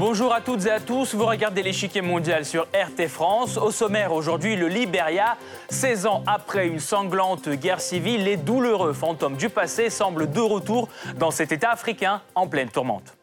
Bonjour à toutes et à tous, vous regardez l'échiquier mondial sur RT France. Au sommaire aujourd'hui, le Liberia. 16 ans après une sanglante guerre civile, les douloureux fantômes du passé semblent de retour dans cet État africain en pleine tourmente.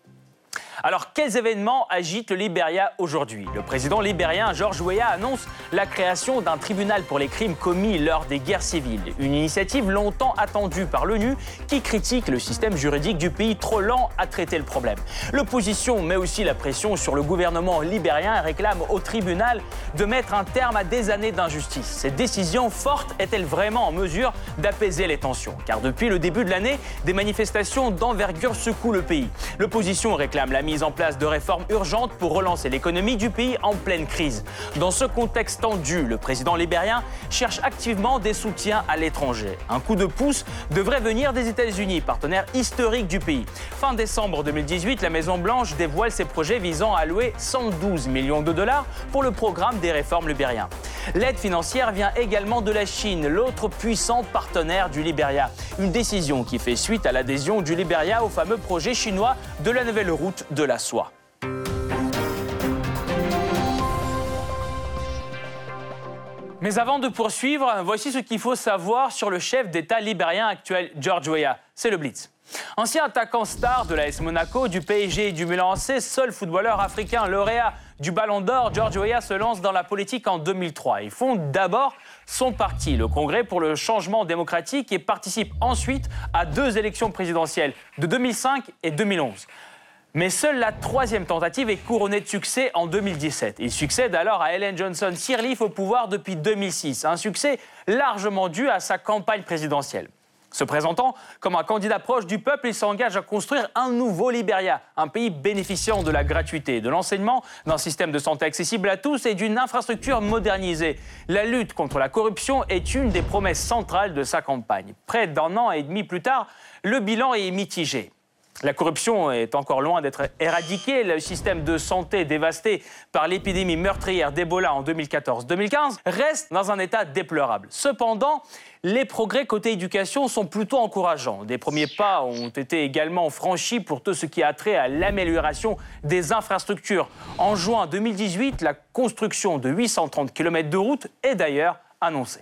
Alors, quels événements agitent le Libéria aujourd'hui? Le président libérien George Weah annonce la création d'un tribunal pour les crimes commis lors des guerres civiles. Une initiative longtemps attendue par l'ONU qui critique le système juridique du pays trop lent à traiter le problème. L'opposition met aussi la pression sur le gouvernement libérien et réclame au tribunal de mettre un terme à des années d'injustice. Cette décision forte est-elle vraiment en mesure d'apaiser les tensions? Car depuis le début de l'année, des manifestations d'envergure secouent le pays. L'opposition réclame la mise en place de réformes urgentes pour relancer l'économie du pays en pleine crise. Dans ce contexte tendu, le président libérien cherche activement des soutiens à l'étranger. Un coup de pouce devrait venir des États-Unis, partenaire historique du pays. Fin décembre 2018, la Maison-Blanche dévoile ses projets visant à allouer 112 millions de dollars pour le programme des réformes libériens. L'aide financière vient également de la Chine, l'autre puissant partenaire du Libéria. Une décision qui fait suite à l'adhésion du Libéria au fameux projet chinois de la nouvelle route de la soie. Mais avant de poursuivre, voici ce qu'il faut savoir sur le chef d'État libérien actuel, George Weah. C'est le Blitz. Ancien attaquant star de l'AS Monaco, du PSG et du Milan seul footballeur africain lauréat du Ballon d'Or, George Weah se lance dans la politique en 2003. Il fonde d'abord son parti, le Congrès pour le changement démocratique, et participe ensuite à deux élections présidentielles de 2005 et 2011. Mais seule la troisième tentative est couronnée de succès en 2017. Il succède alors à Ellen Johnson Sirleaf au pouvoir depuis 2006, un succès largement dû à sa campagne présidentielle. Se présentant comme un candidat proche du peuple, il s'engage à construire un nouveau Libéria, un pays bénéficiant de la gratuité, de l'enseignement, d'un système de santé accessible à tous et d'une infrastructure modernisée. La lutte contre la corruption est une des promesses centrales de sa campagne. Près d'un an et demi plus tard, le bilan est mitigé. La corruption est encore loin d'être éradiquée. Le système de santé dévasté par l'épidémie meurtrière d'Ebola en 2014-2015 reste dans un état déplorable. Cependant, les progrès côté éducation sont plutôt encourageants. Des premiers pas ont été également franchis pour tout ce qui a trait à l'amélioration des infrastructures. En juin 2018, la construction de 830 km de route est d'ailleurs annoncée.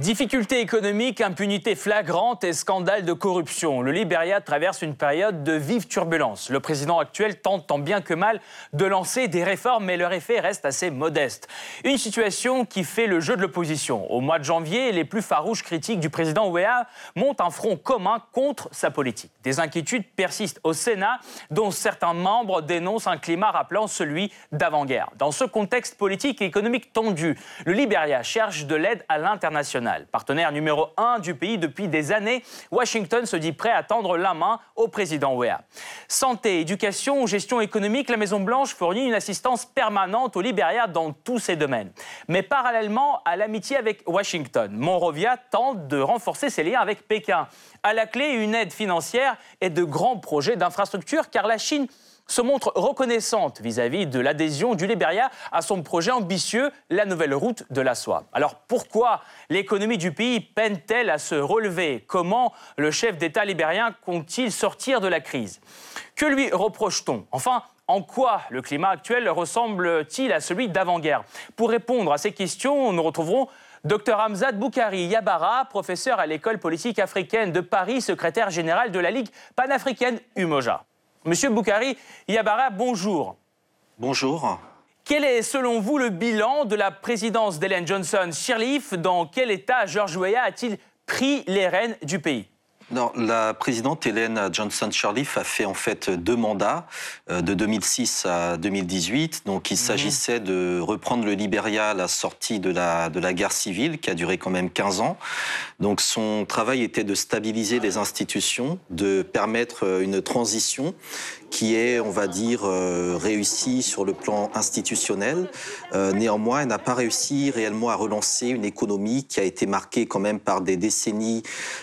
Difficultés économiques, impunité flagrante et scandale de corruption. Le Libéria traverse une période de vive turbulence. Le président actuel tente tant bien que mal de lancer des réformes, mais leur effet reste assez modeste. Une situation qui fait le jeu de l'opposition. Au mois de janvier, les plus farouches critiques du président Ouéa montent un front commun contre sa politique. Des inquiétudes persistent au Sénat, dont certains membres dénoncent un climat rappelant celui d'avant-guerre. Dans ce contexte politique et économique tendu, le Libéria cherche de l'aide à l'international. Partenaire numéro un du pays depuis des années, Washington se dit prêt à tendre la main au président Weah. Santé, éducation gestion économique, la Maison-Blanche fournit une assistance permanente au Libéria dans tous ces domaines. Mais parallèlement à l'amitié avec Washington, Monrovia tente de renforcer ses liens avec Pékin. À la clé, une aide financière et de grands projets d'infrastructure car la Chine se montre reconnaissante vis-à-vis de l'adhésion du Libéria à son projet ambitieux, la nouvelle route de la soie. Alors pourquoi l'économie du pays peine-t-elle à se relever? Comment le chef d'État libérien compte-t-il sortir de la crise? Que lui reproche-t-on? Enfin, en quoi le climat actuel ressemble-t-il à celui d'avant-guerre? Pour répondre à ces questions, nous retrouverons Dr Hamzad Boukari Yabara, professeur à l'école politique africaine de Paris, secrétaire général de la Ligue panafricaine UMOJA. Monsieur Boukari Yabara, bonjour. Bonjour. Quel est, selon vous, le bilan de la présidence d'Hélène Johnson? Sirleaf Dans quel état George Weah a-t-il pris les rênes du pays? Non, la présidente Hélène Johnson Sirleaf a fait en fait deux mandats euh, de 2006 à 2018. Donc il mhm. s'agissait de reprendre le Libéria à la sortie de la, de la guerre civile qui a duré quand même 15 ans. Donc son travail était de stabiliser les institutions, de permettre euh, une transition qui est, on va dire, euh, réussie sur le plan institutionnel. néanmoins, elle n'a pas réussi réellement à relancer une économie qui a été marquée quand même par des décennies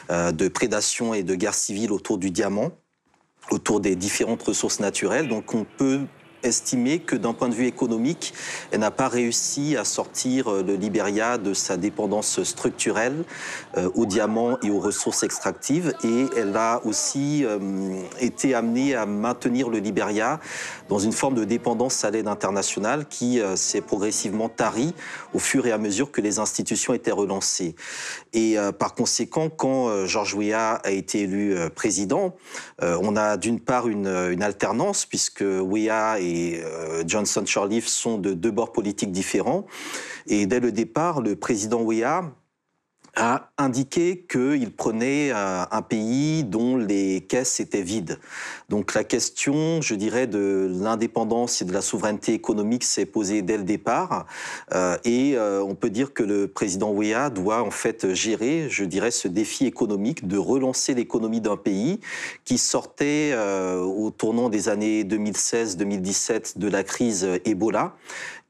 de prédation et de guerre civile autour du diamant, autour des différentes ressources naturelles. Donc on peut estimé que d'un point de vue économique, elle n'a pas réussi à sortir euh, le Libéria de sa dépendance structurelle euh, aux diamants et aux ressources extractives. Et elle a aussi euh, été amenée à maintenir le Libéria dans une forme de dépendance à l'aide internationale qui s'est progressivement tarie au fur et à mesure que les institutions étaient relancées. Et par conséquent, quand George Weah a été élu président, on a d'une part une, alternance puisque Weah et et euh, Johnson Sirleaf sont de deux bords politiques différents. Et dès le départ, le président Weah a indiqué qu'il prenait euh, un pays dont les caisses étaient vides. Donc la question, je dirais, de l'indépendance et de la souveraineté économique s'est posée dès le départ. Euh, et euh, on peut dire que le président Weah doit en fait gérer, je dirais, ce défi économique de relancer l'économie d'un pays qui sortait au tournant des années 2016-2017 de la crise Ebola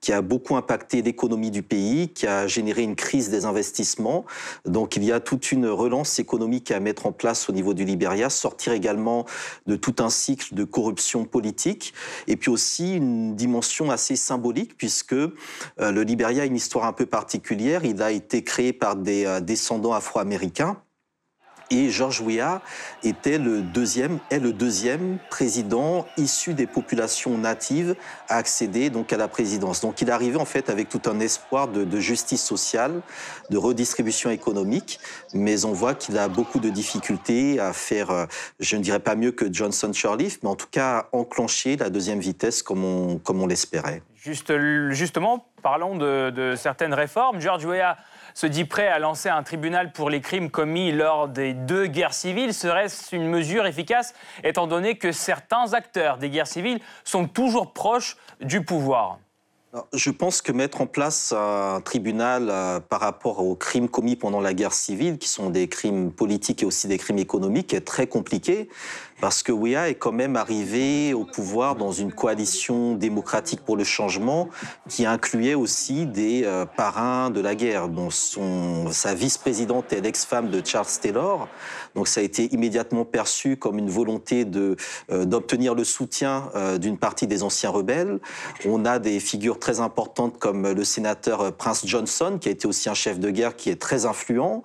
qui a beaucoup impacté l'économie du pays, qui a généré une crise des investissements. Donc il y a toute une relance économique à mettre en place au niveau du Libéria, sortir également de tout un cycle de corruption politique, et puis aussi une dimension assez symbolique, puisque euh, le Libéria a une histoire un peu particulière. Il a été créé par des euh, descendants afro-américains et George Weah était le deuxième, est le deuxième président issu des populations natives à accéder donc à la présidence. Donc il arrivé en fait avec tout un espoir de, de justice sociale, de redistribution économique, mais on voit qu'il a beaucoup de difficultés à faire, euh, je ne dirais pas mieux que Johnson Sirleaf, mais en tout cas à enclencher la deuxième vitesse comme on, comme on l'espérait. Juste, justement, parlons de, de certaines réformes. George Weah se dit prêt à lancer un tribunal pour les crimes commis lors des deux guerres civiles. Serait-ce une mesure efficace étant donné que certains acteurs des guerres civiles sont toujours proches du pouvoir? Je pense que mettre en place un tribunal euh, par rapport aux crimes commis pendant la guerre civile, qui sont des crimes politiques et aussi des crimes économiques, est très compliqué parce que Ouéa est quand même arrivé au pouvoir dans une coalition démocratique pour le changement qui incluait aussi des euh, parrains de la guerre, dont son, sa vice-présidente est l'ex-femme de Charles Taylor. Donc ça a été immédiatement perçu comme une volonté euh, d'obtenir le soutien d'une partie des anciens rebelles. On a des figures très importantes comme le sénateur Prince Johnson, qui a été aussi un chef de guerre qui est très influent.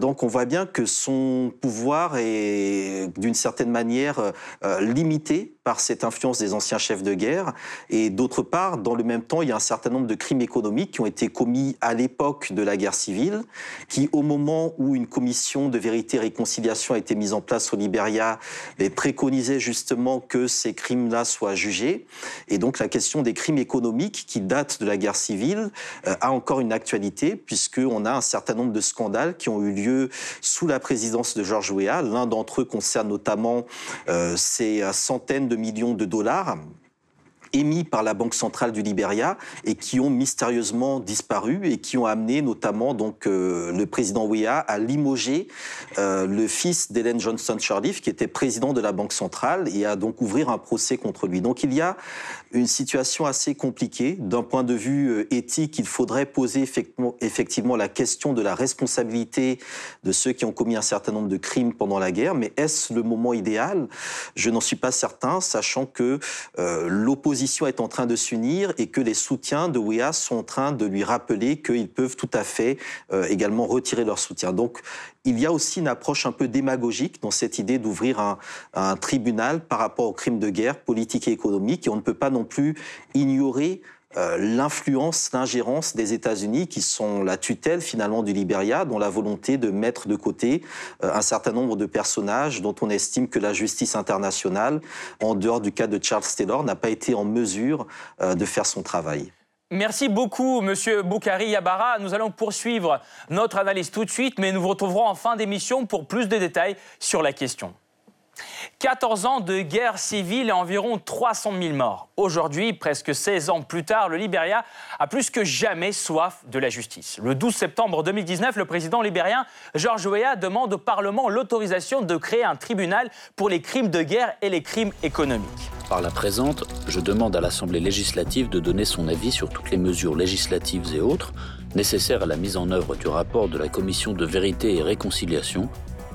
donc on voit bien que son pouvoir est d'une certaine manière euh, euh, limitée par cette influence des anciens chefs de guerre. Et d'autre part, dans le même temps, il y a un certain nombre de crimes économiques qui ont été commis à l'époque de la guerre civile, qui, au moment où une commission de vérité et réconciliation a été mise en place au Libéria, les préconisait justement que ces crimes-là soient jugés. Et donc la question des crimes économiques qui datent de la guerre civile euh, a encore une actualité, puisqu'on a un certain nombre de scandales qui ont eu lieu sous la présidence de Georges Weah. L'un d'entre eux concerne notamment euh, ces centaines de millions de dollars émis par la Banque centrale du Libéria et qui ont mystérieusement disparu et qui ont amené notamment donc euh, le président Weah à limoger euh, le fils d'Hélène Johnson Sirleaf qui était président de la Banque centrale et à donc ouvrir un procès contre lui. Donc il y a une situation assez compliquée d'un point de vue euh, éthique. Il faudrait poser effectivement, effectivement la question de la responsabilité de ceux qui ont commis un certain nombre de crimes pendant la guerre. Mais est-ce le moment idéal? Je n'en suis pas certain, sachant que l'opposition est en train de s'unir et que les soutiens de Weah sont en train de lui rappeler qu'ils peuvent tout à fait euh, également retirer leur soutien. Donc il y a aussi une approche un peu démagogique dans cette idée d'ouvrir un, un, tribunal par rapport aux crimes de guerre politiques et économiques et on ne peut pas non plus ignorer euh, l'influence, l'ingérence des États-Unis, qui sont la tutelle finalement du Libéria, dont la volonté de mettre de côté euh, un certain nombre de personnages dont on estime que la justice internationale, en dehors du cas de Charles Taylor, n'a pas été en mesure euh, de faire son travail. Merci beaucoup, Monsieur Boukari Yabara. Nous allons poursuivre notre analyse tout de suite, mais nous vous retrouverons en fin d'émission pour plus de détails sur la question. 14 ans de guerre civile et environ 300 000 morts. Aujourd'hui, presque 16 ans plus tard, le Libéria a plus que jamais soif de la justice. Le 12 septembre 2019, le président libérien George Weah demande au Parlement l'autorisation de créer un tribunal pour les crimes de guerre et les crimes économiques. Par la présente, je demande à l'Assemblée législative de donner son avis sur toutes les mesures législatives et autres nécessaires à la mise en œuvre du rapport de la Commission de vérité et réconciliation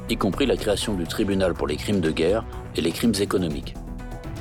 y compris la création du tribunal pour les crimes de guerre et les crimes économiques.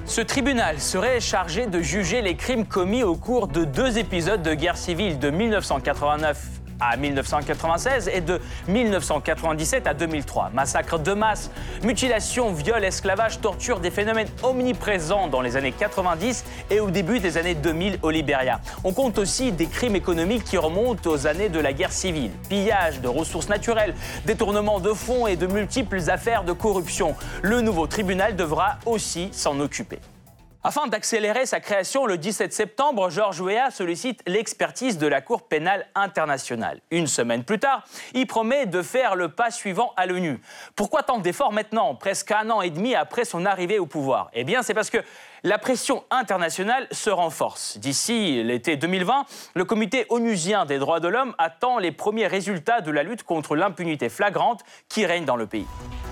Ce tribunal serait chargé de juger les crimes commis au cours de deux épisodes de guerre civile de 1989 à 1996 et de 1997 à 2003. Massacres de masse, mutilations, viols, esclavage, torture, des phénomènes omniprésents dans les années 90 et au début des années 2000 au Libéria. On compte aussi des crimes économiques qui remontent aux années de la guerre civile. Pillage de ressources naturelles, détournement de fonds et de multiples affaires de corruption. Le nouveau tribunal devra aussi s'en occuper. Afin d'accélérer sa création, le 17 septembre, Georges Weah sollicite l'expertise de la Cour pénale internationale. Une semaine plus tard, il promet de faire le pas suivant à l'ONU. Pourquoi tant d'efforts maintenant, presque un an et demi après son arrivée au pouvoir? Eh bien, c'est parce que la pression internationale se renforce. D'ici l'été 2020, le comité onusien des droits de l'homme attend les premiers résultats de la lutte contre l'impunité flagrante qui règne dans le pays.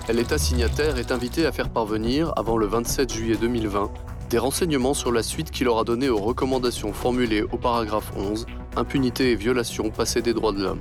L'État signataire est invité à faire parvenir, avant le 27 juillet 2020, des renseignements sur la suite qu'il aura donnée aux recommandations formulées au paragraphe 11, impunité et violation passée des droits de l'homme.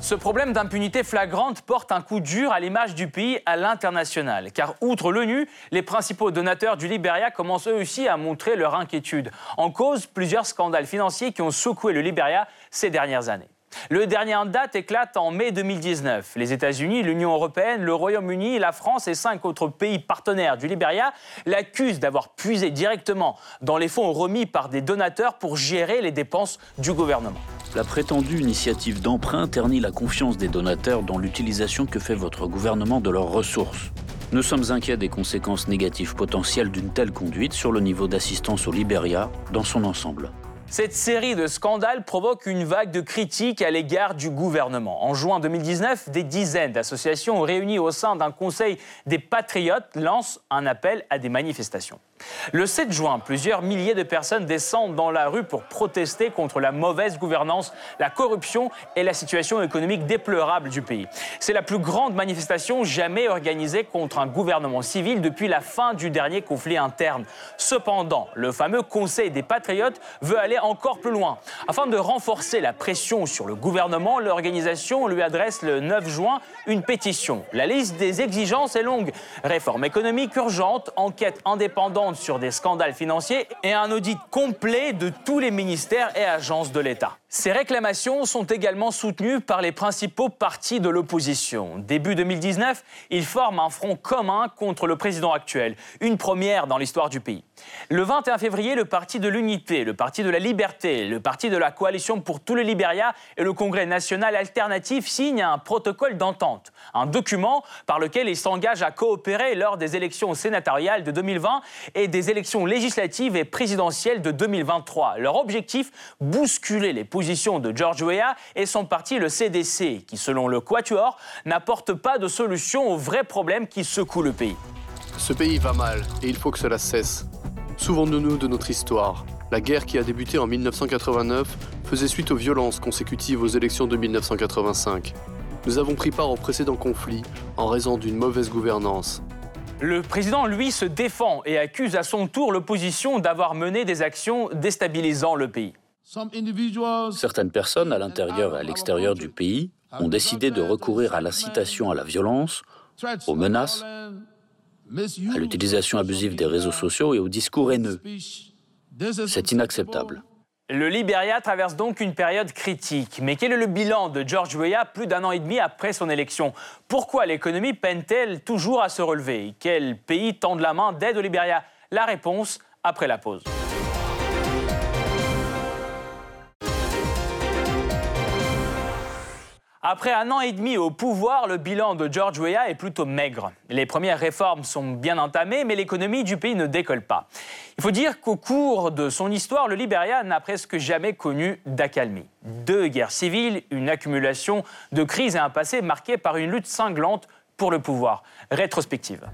Ce problème d'impunité flagrante porte un coup dur à l'image du pays à l'international, car outre l'ONU, les principaux donateurs du Liberia commencent eux aussi à montrer leur inquiétude. En cause, plusieurs scandales financiers qui ont secoué le Liberia ces dernières années. Le dernier en date éclate en mai 2019. Les États-Unis, l'Union européenne, le Royaume-Uni, la France et cinq autres pays partenaires du Liberia l'accusent d'avoir puisé directement dans les fonds remis par des donateurs pour gérer les dépenses du gouvernement. La prétendue initiative d'emprunt ternit la confiance des donateurs dans l'utilisation que fait votre gouvernement de leurs ressources. Nous sommes inquiets des conséquences négatives potentielles d'une telle conduite sur le niveau d'assistance au Liberia dans son ensemble. Cette série de scandales provoque une vague de critiques à l'égard du gouvernement. En juin 2019, des dizaines d'associations réunies au sein d'un conseil des patriotes lancent un appel à des manifestations. Le 7 juin, plusieurs milliers de personnes descendent dans la rue pour protester contre la mauvaise gouvernance, la corruption et la situation économique déplorable du pays. C'est la plus grande manifestation jamais organisée contre un gouvernement civil depuis la fin du dernier conflit interne. Cependant, le fameux Conseil des patriotes veut aller encore plus loin. Afin de renforcer la pression sur le gouvernement, l'organisation lui adresse le 9 juin une pétition. La liste des exigences est longue. Réforme économique urgente, enquête indépendante sur des scandales financiers et un audit complet de tous les ministères et agences de l'État. Ces réclamations sont également soutenues par les principaux partis de l'opposition. Début 2019, ils forment un front commun contre le président actuel, une première dans l'histoire du pays. Le 21 février, le Parti de l'Unité, le Parti de la Liberté, le Parti de la Coalition pour tout le Libéria et le Congrès national alternatif signent un protocole d'entente, un document par lequel ils s'engagent à coopérer lors des élections sénatoriales de 2020 et des élections législatives et présidentielles de 2023. Leur objectif, bousculer les positions de George Weah et son parti, le CDC, qui, selon le Quatuor, n'apporte pas de solution aux vrais problèmes qui secouent le pays. Ce pays va mal et il faut que cela cesse. Souvenons-nous de notre histoire. La guerre qui a débuté en 1989 faisait suite aux violences consécutives aux élections de 1985. Nous avons pris part au précédent conflit en raison d'une mauvaise gouvernance. Le président, lui, se défend et accuse à son tour l'opposition d'avoir mené des actions déstabilisant le pays. Certaines personnes à l'intérieur et à l'extérieur du pays ont décidé de recourir à l'incitation à la violence, aux menaces, à l'utilisation abusive des réseaux sociaux et au discours haineux. C'est inacceptable. Le Liberia traverse donc une période critique. Mais quel est le bilan de George Weah plus d'un an et demi après son élection? Pourquoi l'économie peine-t-elle toujours à se relever? Quel pays tend la main d'aide au Liberia? La réponse après la pause. Après un an et demi au pouvoir, le bilan de George Weah est plutôt maigre. Les premières réformes sont bien entamées, mais l'économie du pays ne décolle pas. Il faut dire qu'au cours de son histoire, le Liberia n'a presque jamais connu d'accalmie. Deux guerres civiles, une accumulation de crises et un passé marqué par une lutte cinglante pour le pouvoir. Rétrospective.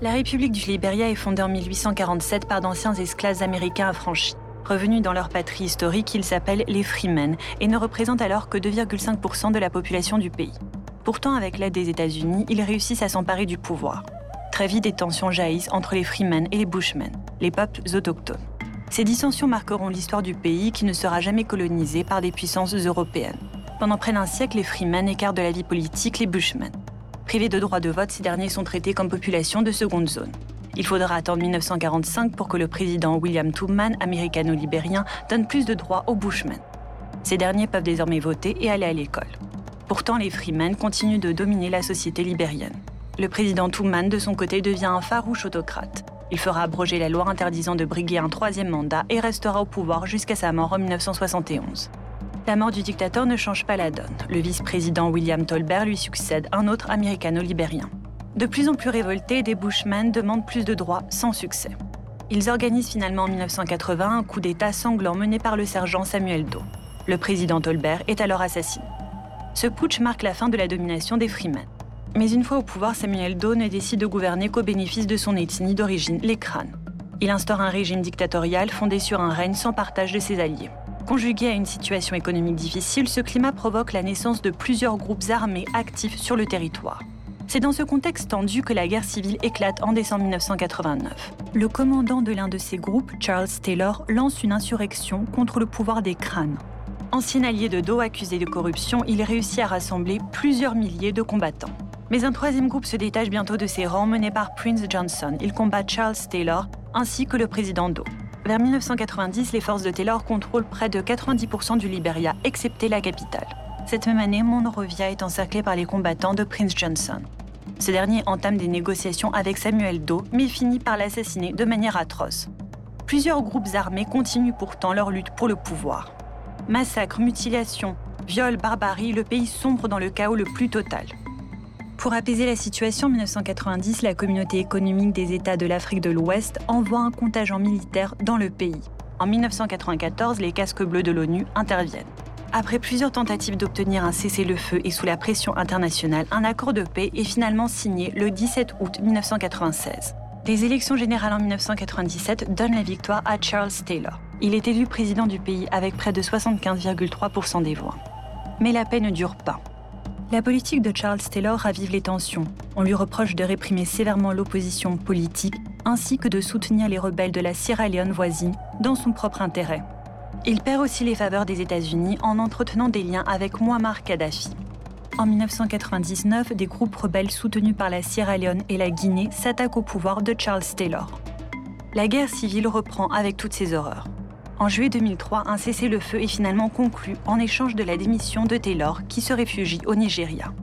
La République du Liberia est fondée en 1847 par d'anciens esclaves américains affranchis. Revenus dans leur patrie historique, ils s'appellent les Freemen et ne représentent alors que 2,5% de la population du pays. Pourtant, avec l'aide des États-Unis, ils réussissent à s'emparer du pouvoir. Très vite, des tensions jaillissent entre les Freemen et les Bushmen, les peuples autochtones. Ces dissensions marqueront l'histoire du pays qui ne sera jamais colonisé par des puissances européennes. Pendant près d'un siècle, les Freemen écartent de la vie politique les Bushmen. Privés de droit de vote, ces derniers sont traités comme population de seconde zone. Il faudra attendre 1945 pour que le président William Tubman, américano-libérien, donne plus de droits aux Bushmen. Ces derniers peuvent désormais voter et aller à l'école. Pourtant, les Freemen continuent de dominer la société libérienne. Le président Tubman, de son côté, devient un farouche autocrate. Il fera abroger la loi interdisant de briguer un troisième mandat et restera au pouvoir jusqu'à sa mort en 1971. La mort du dictateur ne change pas la donne. Le vice-président William Tolbert lui succède un autre américano-libérien. De plus en plus révoltés, des Bushmen demandent plus de droits sans succès. Ils organisent finalement en 1980 un coup d'État sanglant mené par le sergent Samuel Doe. Le président Tolbert est alors assassiné. Ce putsch marque la fin de la domination des Freemen. Mais une fois au pouvoir, Samuel Doe ne décide de gouverner qu'au bénéfice de son ethnie d'origine, les crânes. Il instaure un régime dictatorial fondé sur un règne sans partage de ses alliés. Conjugué à une situation économique difficile, ce climat provoque la naissance de plusieurs groupes armés actifs sur le territoire. C'est dans ce contexte tendu que la guerre civile éclate en décembre 1989. Le commandant de l'un de ces groupes, Charles Taylor, lance une insurrection contre le pouvoir des crânes. Ancien allié de Doe accusé de corruption, il réussit à rassembler plusieurs milliers de combattants. Mais un troisième groupe se détache bientôt de ses rangs, mené par Prince Johnson. Il combat Charles Taylor ainsi que le président Doe. Vers 1990, les forces de Taylor contrôlent près de 90% du Liberia, excepté la capitale. Cette même année, Monrovia est encerclé par les combattants de Prince Johnson. Ce dernier entame des négociations avec Samuel Doe, mais finit par l'assassiner de manière atroce. Plusieurs groupes armés continuent pourtant leur lutte pour le pouvoir. Massacres, mutilations, viols, barbarie, le pays sombre dans le chaos le plus total. Pour apaiser la situation, en 1990, la communauté économique des États de l'Afrique de l'Ouest envoie un contingent militaire dans le pays. En 1994, les casques bleus de l'ONU interviennent. Après plusieurs tentatives d'obtenir un cessez-le-feu et sous la pression internationale, un accord de paix est finalement signé le 17 août 1996. Les élections générales en 1997 donnent la victoire à Charles Taylor. Il est élu président du pays avec près de 75,3% des voix. Mais la paix ne dure pas. La politique de Charles Taylor ravive les tensions. On lui reproche de réprimer sévèrement l'opposition politique ainsi que de soutenir les rebelles de la Sierra Leone voisine dans son propre intérêt. Il perd aussi les faveurs des États-Unis en entretenant des liens avec Muammar Kadhafi. En 1999, des groupes rebelles soutenus par la Sierra Leone et la Guinée s'attaquent au pouvoir de Charles Taylor. La guerre civile reprend avec toutes ses horreurs. En juillet 2003, un cessez-le-feu est finalement conclu en échange de la démission de Taylor, qui se réfugie au Nigeria.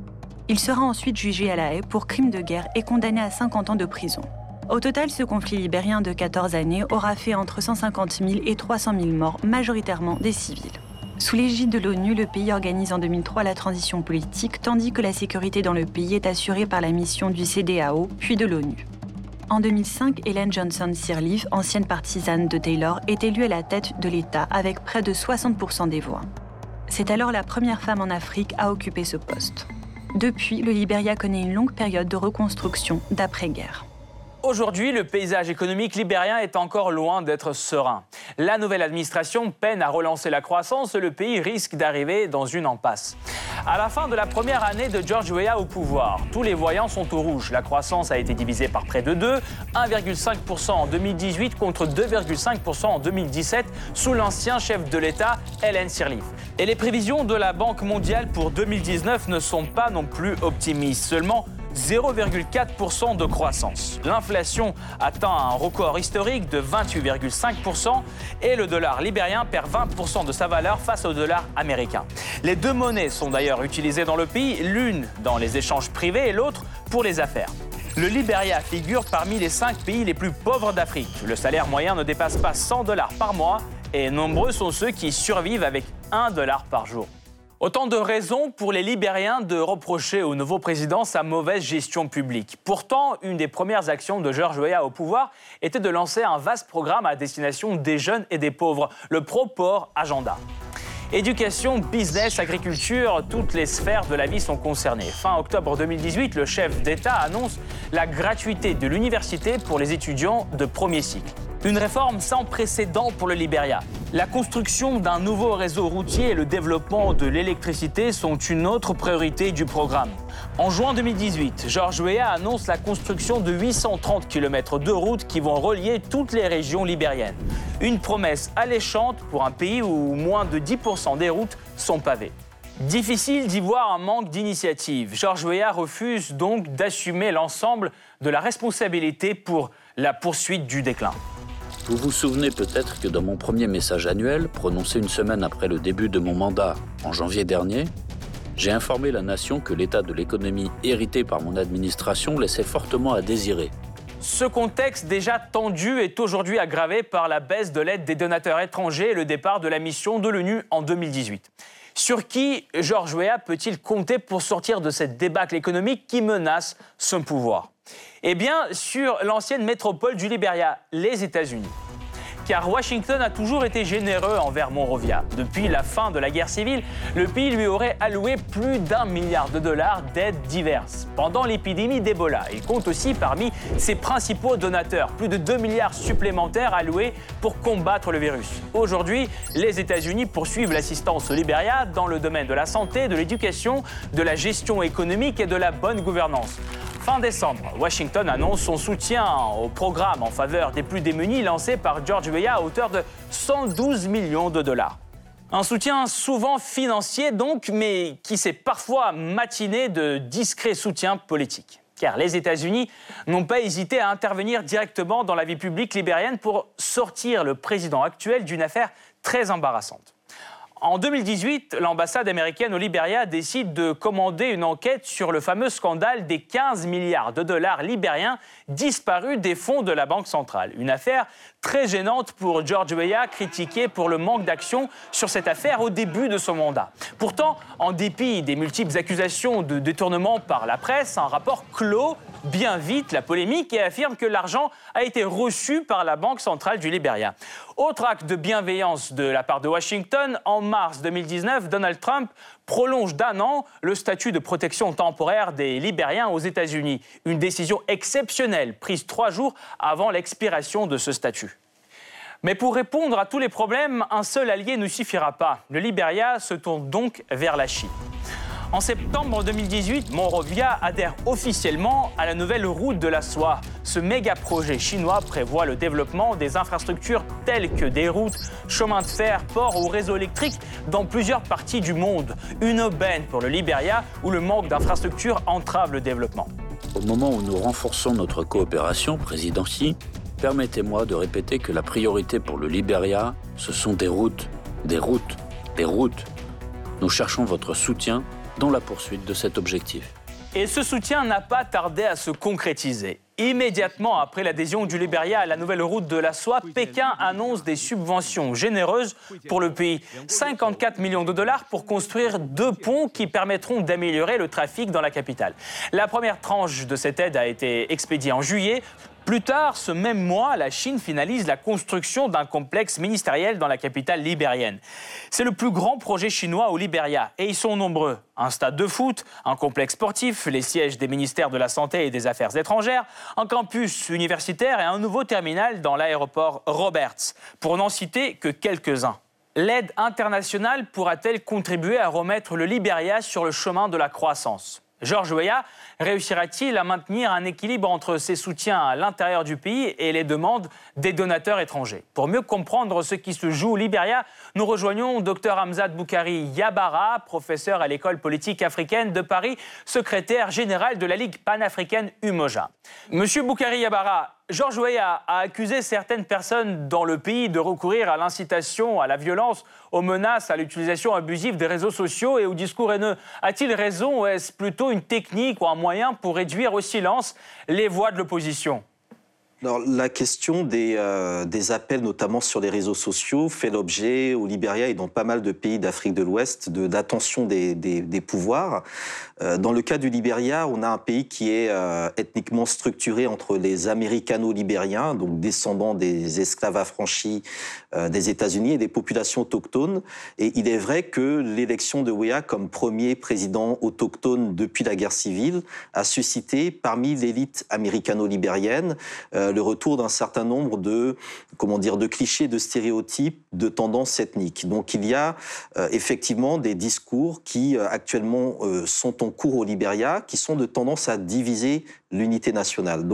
Il sera ensuite jugé à La Haye pour crime de guerre et condamné à 50 ans de prison. Au total, ce conflit libérien de 14 années aura fait entre 150 000 et 300 000 morts, majoritairement des civils. Sous l'égide de l'ONU, le pays organise en 2003 la transition politique, tandis que la sécurité dans le pays est assurée par la mission du CDAO, puis de l'ONU. En 2005, Helen Johnson Sirleaf, ancienne partisane de Taylor, est élue à la tête de l'État avec près de 60% des voix. C'est alors la première femme en Afrique à occuper ce poste. Depuis, le Liberia connaît une longue période de reconstruction d'après-guerre. Aujourd'hui, le paysage économique libérien est encore loin d'être serein. La nouvelle administration peine à relancer la croissance et le pays risque d'arriver dans une impasse. À la fin de la première année de George Weah au pouvoir, tous les voyants sont au rouge. La croissance a été divisée par près de 2, 1,5% en 2018 contre 2,5% en 2017 sous l'ancien chef de l'État, Helen Sirleaf. Et les prévisions de la Banque mondiale pour 2019 ne sont pas non plus optimistes. Seulement 0,4% de croissance. L'inflation atteint un record historique de 28,5% et le dollar libérien perd 20% de sa valeur face au dollar américain. Les deux monnaies sont d'ailleurs utilisées dans le pays, l'une dans les échanges privés et l'autre pour les affaires. Le Liberia figure parmi les cinq pays les plus pauvres d'Afrique. Le salaire moyen ne dépasse pas 100 dollars par mois et nombreux sont ceux qui survivent avec 1 dollar par jour. Autant de raisons pour les Libériens de reprocher au nouveau président sa mauvaise gestion publique. Pourtant, une des premières actions de George Weah au pouvoir était de lancer un vaste programme à destination des jeunes et des pauvres, le Pro-Port Agenda. Éducation, business, agriculture, toutes les sphères de la vie sont concernées. Fin octobre 2018, le chef d'État annonce la gratuité de l'université pour les étudiants de premier cycle. Une réforme sans précédent pour le Liberia. La construction d'un nouveau réseau routier et le développement de l'électricité sont une autre priorité du programme. En juin 2018, George Weah annonce la construction de 830 km de routes qui vont relier toutes les régions libériennes. Une promesse alléchante pour un pays où moins de 10% des routes sont pavées. Difficile d'y voir un manque d'initiative. George Weah refuse donc d'assumer l'ensemble de la responsabilité pour la poursuite du déclin. Vous vous souvenez peut-être que dans mon premier message annuel, prononcé une semaine après le début de mon mandat en janvier dernier, j'ai informé la nation que l'état de l'économie hérité par mon administration laissait fortement à désirer. Ce contexte déjà tendu est aujourd'hui aggravé par la baisse de l'aide des donateurs étrangers et le départ de la mission de l'ONU en 2018. Sur qui Georges Weah peut-il compter pour sortir de cette débâcle économique qui menace son pouvoir? Eh bien, sur l'ancienne métropole du Liberia, les États-Unis car Washington a toujours été généreux envers Monrovia. Depuis la fin de la guerre civile, le pays lui aurait alloué plus d'un milliard de dollars d'aides diverses. Pendant l'épidémie d'Ebola, il compte aussi parmi ses principaux donateurs, plus de 2 milliards supplémentaires alloués pour combattre le virus. Aujourd'hui, les États-Unis poursuivent l'assistance au Liberia dans le domaine de la santé, de l'éducation, de la gestion économique et de la bonne gouvernance. Fin décembre, Washington annonce son soutien au programme en faveur des plus démunis lancé par George Weah à hauteur de 112 millions de dollars. Un soutien souvent financier donc, mais qui s'est parfois matiné de discret soutien politique. Car les États-Unis n'ont pas hésité à intervenir directement dans la vie publique libérienne pour sortir le président actuel d'une affaire très embarrassante. En 2018, l'ambassade américaine au Liberia décide de commander une enquête sur le fameux scandale des 15 milliards de dollars libériens disparus des fonds de la Banque centrale. Une affaire très gênante pour George Weah, critiqué pour le manque d'action sur cette affaire au début de son mandat. Pourtant, en dépit des multiples accusations de détournement par la presse, un rapport clôt bien vite la polémique et affirme que l'argent a été reçu par la Banque centrale du Liberia. Autre acte de bienveillance de la part de Washington, en mars 2019, Donald Trump prolonge d'un an le statut de protection temporaire des Libériens aux États-Unis. Une décision exceptionnelle prise trois jours avant l'expiration de ce statut. Mais pour répondre à tous les problèmes, un seul allié ne suffira pas. Le Liberia se tourne donc vers la Chine. En septembre 2018, Monrovia adhère officiellement à la nouvelle route de la soie. Ce méga projet chinois prévoit le développement des infrastructures telles que des routes, chemins de fer, ports ou réseaux électriques dans plusieurs parties du monde. Une aubaine pour le Liberia où le manque d'infrastructures entrave le développement. Au moment où nous renforçons notre coopération, Président Xi, permettez-moi de répéter que la priorité pour le Liberia, ce sont des routes, des routes, des routes. Nous cherchons votre soutien dans la poursuite de cet objectif. Et ce soutien n'a pas tardé à se concrétiser. Immédiatement après l'adhésion du Liberia à la nouvelle route de la soie, Pékin annonce des subventions généreuses pour le pays. 54 millions de dollars pour construire deux ponts qui permettront d'améliorer le trafic dans la capitale. La première tranche de cette aide a été expédiée en juillet. Plus tard, ce même mois, la Chine finalise la construction d'un complexe ministériel dans la capitale libérienne. C'est le plus grand projet chinois au Liberia et ils sont nombreux. Un stade de foot, un complexe sportif, les sièges des ministères de la Santé et des Affaires étrangères, un campus universitaire et un nouveau terminal dans l'aéroport Roberts, pour n'en citer que quelques-uns. L'aide internationale pourra-t-elle contribuer à remettre le Liberia sur le chemin de la croissance? Georges Weah réussira-t-il à maintenir un équilibre entre ses soutiens à l'intérieur du pays et les demandes des donateurs étrangers? Pour mieux comprendre ce qui se joue au Libéria, nous rejoignons Dr Hamzat Boukari Yabara, professeur à l'école politique africaine de Paris, secrétaire général de la Ligue panafricaine Umoja. Monsieur Boukari Yabara, Georges Weah a accusé certaines personnes dans le pays de recourir à l'incitation, à la violence, aux menaces, à l'utilisation abusive des réseaux sociaux et au discours haineux. A-t-il raison ou est-ce plutôt une technique ou un moyen pour réduire au silence les voix de l'opposition? Alors, la question des, euh, des, appels, notamment sur les réseaux sociaux, fait l'objet au Libéria et dans pas mal de pays d'Afrique de l'Ouest d'attention des, pouvoirs. Euh, dans le cas du Libéria, on a un pays qui est euh, ethniquement structuré entre les Américano-Libériens, donc descendants des esclaves affranchis des États-Unis et des populations autochtones. Et il est vrai que l'élection de Weah comme premier président autochtone depuis la guerre civile a suscité parmi l'élite américano-libérienne euh, le retour d'un certain nombre de, comment dire, de clichés, de stéréotypes, de tendances ethniques. Donc il y a euh, effectivement des discours qui euh, actuellement sont en cours au Libéria, qui sont de tendance à diviser l'unité nationale.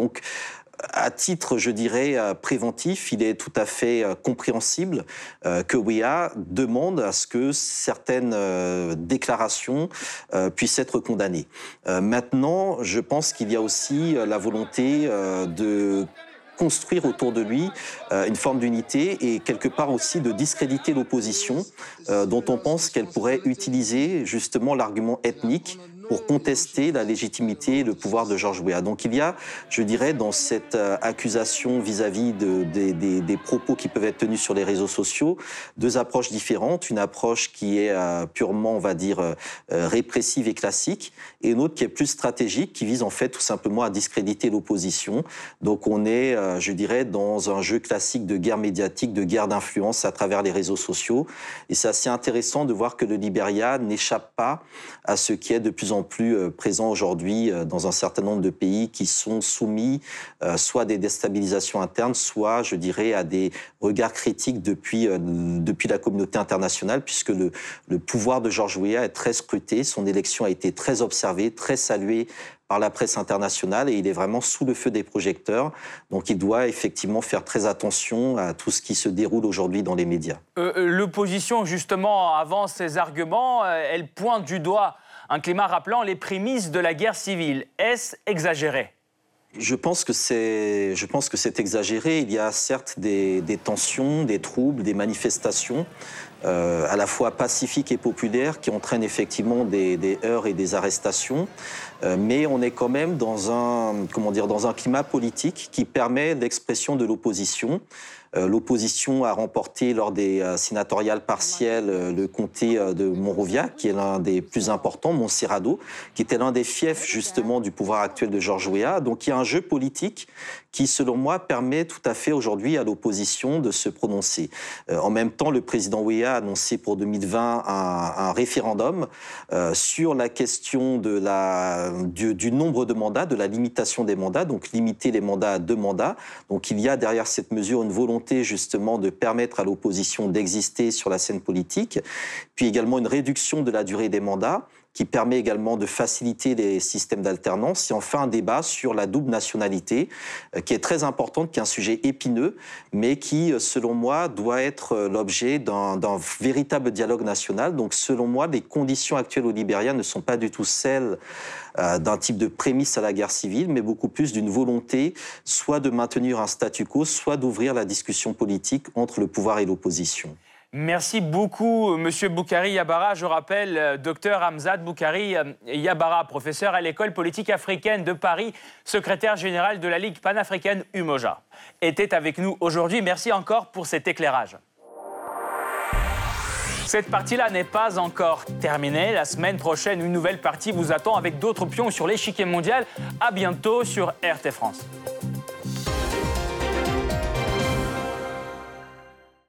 À titre, je dirais, préventif, il est tout à fait compréhensible que WIA demande à ce que certaines déclarations puissent être condamnées. Maintenant, je pense qu'il y a aussi la volonté de construire autour de lui une forme d'unité et quelque part aussi de discréditer l'opposition, dont on pense qu'elle pourrait utiliser justement l'argument ethnique pour contester la légitimité et le pouvoir de Georges Weah. Donc il y a, je dirais, dans cette euh, accusation vis-à-vis de, des propos qui peuvent être tenus sur les réseaux sociaux, deux approches différentes. Une approche qui est euh, purement, on va dire, euh, répressive et classique, et une autre qui est plus stratégique, qui vise en fait tout simplement à discréditer l'opposition. Donc on est, je dirais, dans un jeu classique de guerre médiatique, de guerre d'influence à travers les réseaux sociaux. Et c'est assez intéressant de voir que le Libéria n'échappe pas à ce qui est de plus en plus euh, présent aujourd'hui euh, dans un certain nombre de pays qui sont soumis euh, soit à des déstabilisations internes, soit, je dirais, à des regards critiques depuis, depuis la communauté internationale, puisque le, le pouvoir de Georges Weah est très scruté, son élection a été très observée, très saluée par la presse internationale et il est vraiment sous le feu des projecteurs. Donc il doit effectivement faire très attention à tout ce qui se déroule aujourd'hui dans les médias. L'opposition, justement, avance ses arguments. Elle pointe du doigt un climat rappelant les prémices de la guerre civile. Est-ce exagéré? Je pense que c'est, exagéré. Il y a certes des, tensions, des troubles, des manifestations, euh, à la fois pacifiques et populaires, qui entraînent effectivement des, heurts et des arrestations. Euh, mais on est quand même dans un, comment dire, dans un climat politique qui permet l'expression de l'opposition. Euh, l'opposition a remporté lors des euh, sénatoriales partielles euh, le comté de Monrovia, qui est l'un des plus importants, Montserrado, qui était l'un des fiefs justement du pouvoir actuel de Georges Weah. Donc il y a un jeu politique qui, selon moi, permet tout à fait aujourd'hui à l'opposition de se prononcer. en même temps, le président Weah a annoncé pour 2020 un, référendum sur la question du, du, nombre de mandats, de la limitation des mandats, donc limiter les mandats à deux mandats. Donc il y a derrière cette mesure une volonté justement de permettre à l'opposition d'exister sur la scène politique, puis également une réduction de la durée des mandats qui permet également de faciliter les systèmes d'alternance, et enfin un débat sur la double nationalité, euh, qui est très importante, qui est un sujet épineux, mais qui, euh, selon moi, doit être euh, l'objet d'un véritable dialogue national. Donc, selon moi, les conditions actuelles au Libéria ne sont pas du tout celles d'un type de prémisse à la guerre civile, mais beaucoup plus d'une volonté soit de maintenir un statu quo, soit d'ouvrir la discussion politique entre le pouvoir et l'opposition. Merci beaucoup, Monsieur Boukari Yabara. Je rappelle, euh, docteur Hamzad Boukari euh, Yabara, professeur à l'école politique africaine de Paris, secrétaire général de la Ligue panafricaine UMOJA, était avec nous aujourd'hui. Merci encore pour cet éclairage. Cette partie-là n'est pas encore terminée. La semaine prochaine, une nouvelle partie vous attend avec d'autres pions sur l'échiquier mondial. À bientôt sur RT France.